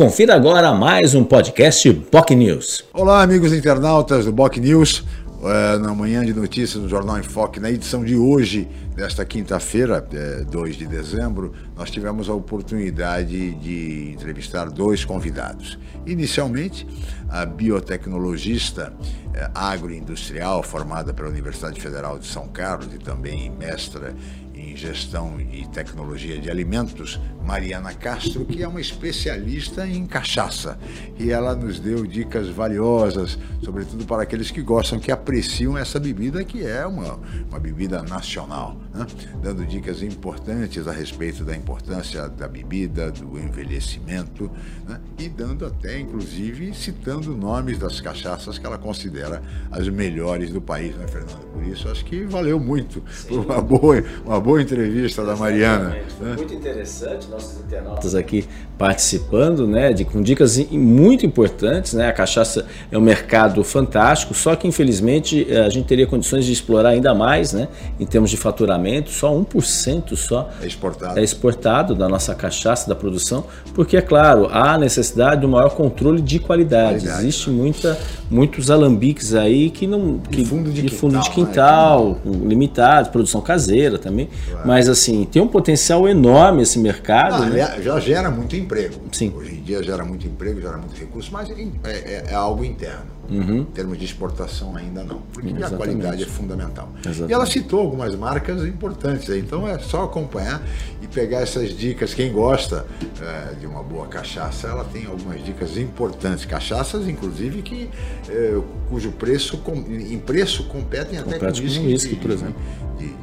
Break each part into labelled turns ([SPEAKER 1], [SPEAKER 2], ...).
[SPEAKER 1] Confira agora mais um podcast Boc News.
[SPEAKER 2] Olá, amigos internautas do Boc News. É, na manhã de notícias do Jornal em Foque, na edição de hoje, desta quinta-feira, é, 2 de dezembro, nós tivemos a oportunidade de entrevistar dois convidados. Inicialmente, a biotecnologista é, agroindustrial formada pela Universidade Federal de São Carlos e também mestra em gestão e tecnologia de alimentos, Mariana Castro, que é uma especialista em cachaça. E ela nos deu dicas valiosas, sobretudo para aqueles que gostam, que apreciam essa bebida, que é uma, uma bebida nacional, né? dando dicas importantes a respeito da importância da bebida, do envelhecimento, né? e dando até, inclusive, citando nomes das cachaças que ela considera as melhores do país, né, Fernando? Por isso, acho que valeu muito uma boa, uma boa boa entrevista da Mariana.
[SPEAKER 1] Né? Muito interessante, nossos internautas aqui participando, né, de, com dicas muito importantes. Né? A cachaça é um mercado fantástico, só que infelizmente eh, a gente teria condições de explorar ainda mais né, em termos de faturamento, só 1% só
[SPEAKER 2] é exportado.
[SPEAKER 1] é exportado da nossa cachaça, da produção, porque é claro, há necessidade do maior controle de qualidade. qualidade Existe né? muita, muitos alambiques aí que não. Que,
[SPEAKER 2] de fundo de,
[SPEAKER 1] de,
[SPEAKER 2] quintal,
[SPEAKER 1] fundo de quintal, né? limitado, produção caseira também. Mas assim, tem um potencial enorme esse mercado.
[SPEAKER 2] Não,
[SPEAKER 1] né?
[SPEAKER 2] Já gera muito emprego.
[SPEAKER 1] Sim.
[SPEAKER 2] Hoje em dia gera muito emprego, gera muito recurso, mas é, é, é algo interno. Uhum. Em termos de exportação ainda não, porque Exatamente. a qualidade é fundamental. Exatamente. E ela citou algumas marcas importantes, então é só acompanhar e pegar essas dicas. Quem gosta é, de uma boa cachaça, ela tem algumas dicas importantes. Cachaças, inclusive, que é, cujo preço, em preço, competem até
[SPEAKER 1] Compete com whisky, por exemplo.
[SPEAKER 2] De,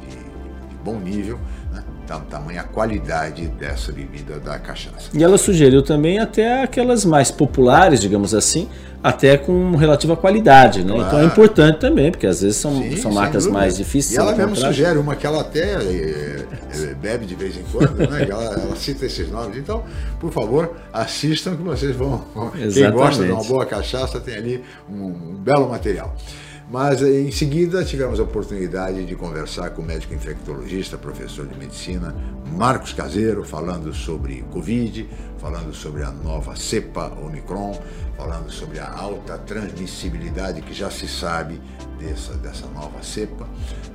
[SPEAKER 2] bom nível, né? tamanha qualidade dessa bebida da cachaça.
[SPEAKER 1] E ela sugeriu também até aquelas mais populares, digamos assim, até com relativa qualidade, né? Claro. Então é importante também, porque às vezes são, Sim, são marcas mais difíceis.
[SPEAKER 2] E ela mesmo sugere uma que ela até é, é, bebe de vez em quando, né? ela, ela, cita esses nomes. Então, por favor, assistam que vocês vão. Quem gosta de uma boa cachaça tem ali um, um belo material. Mas em seguida tivemos a oportunidade de conversar com o médico infectologista, professor de medicina, Marcos Caseiro, falando sobre Covid, falando sobre a nova cepa Omicron, falando sobre a alta transmissibilidade que já se sabe dessa, dessa nova cepa,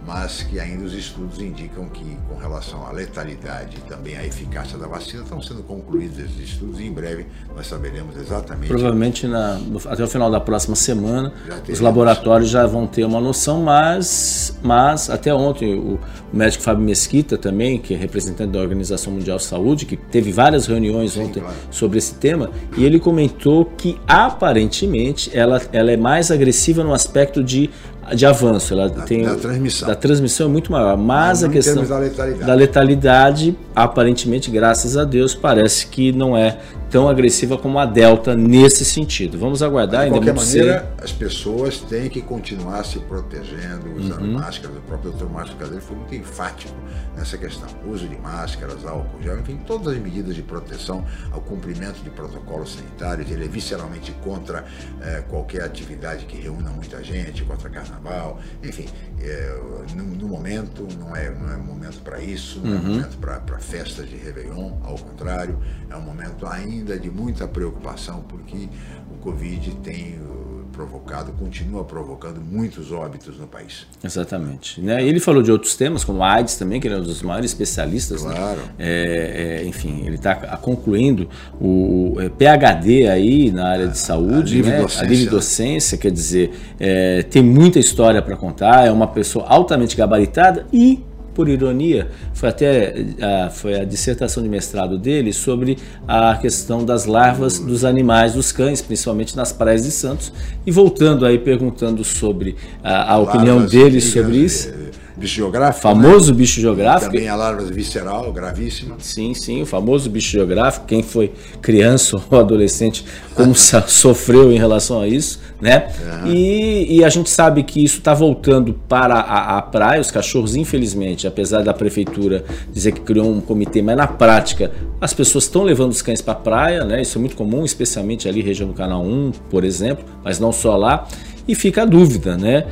[SPEAKER 2] mas que ainda os estudos indicam que, com relação à letalidade e também à eficácia da vacina, estão sendo concluídos esses estudos e em breve nós saberemos exatamente.
[SPEAKER 1] Provavelmente na, até o final da próxima semana os laboratórios já vão ter uma noção, mas, mas até ontem o, o médico Fábio Mesquita também, que é representante da Organização Mundial de Saúde, que teve várias reuniões Sim, ontem claro. sobre esse tema, e ele comentou que aparentemente ela, ela é mais agressiva no aspecto de de avanço, ela
[SPEAKER 2] da,
[SPEAKER 1] tem
[SPEAKER 2] da transmissão.
[SPEAKER 1] da transmissão é muito maior, mas
[SPEAKER 2] a
[SPEAKER 1] questão
[SPEAKER 2] da letalidade.
[SPEAKER 1] da letalidade, aparentemente, graças a Deus, parece que não é tão agressiva como a Delta nesse sentido. Vamos aguardar.
[SPEAKER 2] Mas, de qualquer maneira, as pessoas têm que continuar se protegendo, usando uhum. máscaras. O próprio Dr. Márcio Cadeiro foi muito enfático nessa questão. Uso de máscaras, álcool gel, enfim, todas as medidas de proteção ao cumprimento de protocolos sanitários. Ele é visceralmente contra é, qualquer atividade que reúna muita gente, contra carnaval, enfim. É, no, no, momento, não é, não é momento para isso, não é uhum. momento para festas de Réveillon, ao contrário, é um momento ainda ainda de muita preocupação, porque o Covid tem uh, provocado, continua provocando muitos óbitos no país.
[SPEAKER 1] Exatamente. Né? Ele falou de outros temas, como a AIDS também, que ele é um dos maiores especialistas.
[SPEAKER 2] Né? Claro.
[SPEAKER 1] Né? É, é, enfim, ele está concluindo o é, PhD aí na área de saúde, a livre, né? docência, a livre docência, quer dizer, é, tem muita história para contar, é uma pessoa altamente gabaritada e por ironia, foi até a, foi a dissertação de mestrado dele sobre a questão das larvas dos animais, dos cães, principalmente nas praias de Santos. E voltando aí, perguntando sobre a, a opinião dele sobre isso.
[SPEAKER 2] Bicho geográfico.
[SPEAKER 1] Famoso né? bicho geográfico.
[SPEAKER 2] também a larva visceral, gravíssima.
[SPEAKER 1] Sim, sim, o famoso bicho geográfico. Quem foi criança ou adolescente, como sofreu em relação a isso, né? Uhum. E, e, a gente sabe que isso está voltando para a, a, praia. Os cachorros, infelizmente, apesar da prefeitura dizer que criou um comitê, mas na prática as pessoas estão levando os cães para a praia, né? Isso é muito comum, especialmente ali região do Canal 1, por exemplo, mas não só lá. E fica a dúvida, né?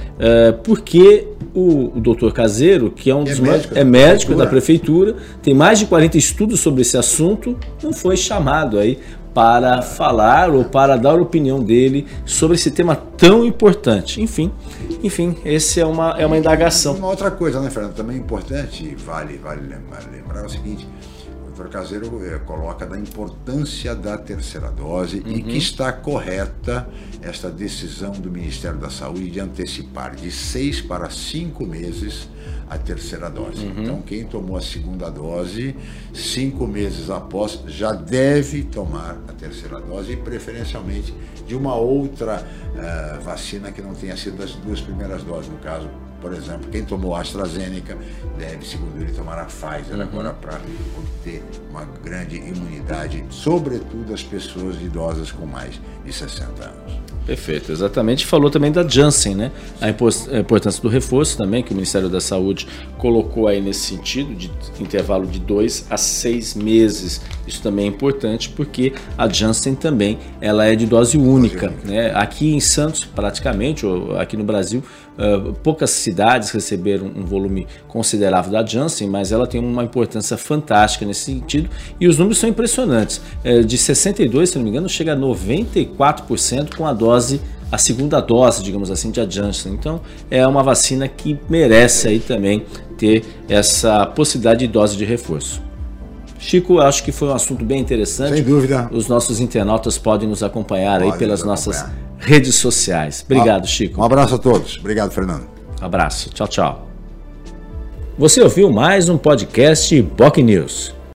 [SPEAKER 1] Porque o, o doutor Caseiro, que é um é dos médico, é médico da prefeitura, tem mais de 40 estudos sobre esse assunto, não foi chamado aí para falar ou para dar a opinião dele sobre esse tema tão importante. Enfim, enfim, esse é uma, é uma indagação.
[SPEAKER 2] Uma outra coisa, né, Fernando, também importante, vale, vale lembrar, lembrar é o seguinte, doutor Caseiro é, coloca da importância da terceira dose uhum. e que está correta esta decisão do Ministério da Saúde de antecipar de seis para cinco meses a terceira dose. Uhum. Então, quem tomou a segunda dose, cinco meses após, já deve tomar a terceira dose, e preferencialmente de uma outra uh, vacina que não tenha sido das duas primeiras doses, no caso, por exemplo, quem tomou AstraZeneca deve, segundo ele, tomar a Pfizer uhum. agora para obter uma grande imunidade, sobretudo as pessoas idosas com mais de 60 anos.
[SPEAKER 1] Perfeito, exatamente. Falou também da Janssen, né? A importância do reforço também, que o Ministério da Saúde colocou aí nesse sentido, de intervalo de dois a seis meses. Isso também é importante porque a Janssen também ela é de dose única. Né? Aqui em Santos, praticamente, ou aqui no Brasil, uh, poucas cidades receberam um volume considerável da Janssen, mas ela tem uma importância fantástica nesse sentido e os números são impressionantes. Uh, de 62, se não me engano, chega a 94% com a dose a segunda dose, digamos assim, de Janssen. Então, é uma vacina que merece aí também ter essa possibilidade de dose de reforço. Chico, acho que foi um assunto bem interessante.
[SPEAKER 2] Sem dúvida.
[SPEAKER 1] Os nossos internautas podem nos acompanhar aí pelas nossas redes sociais. Obrigado, Chico.
[SPEAKER 2] Um abraço a todos. Obrigado, Fernando.
[SPEAKER 1] Um abraço. Tchau, tchau. Você ouviu mais um podcast Boc News.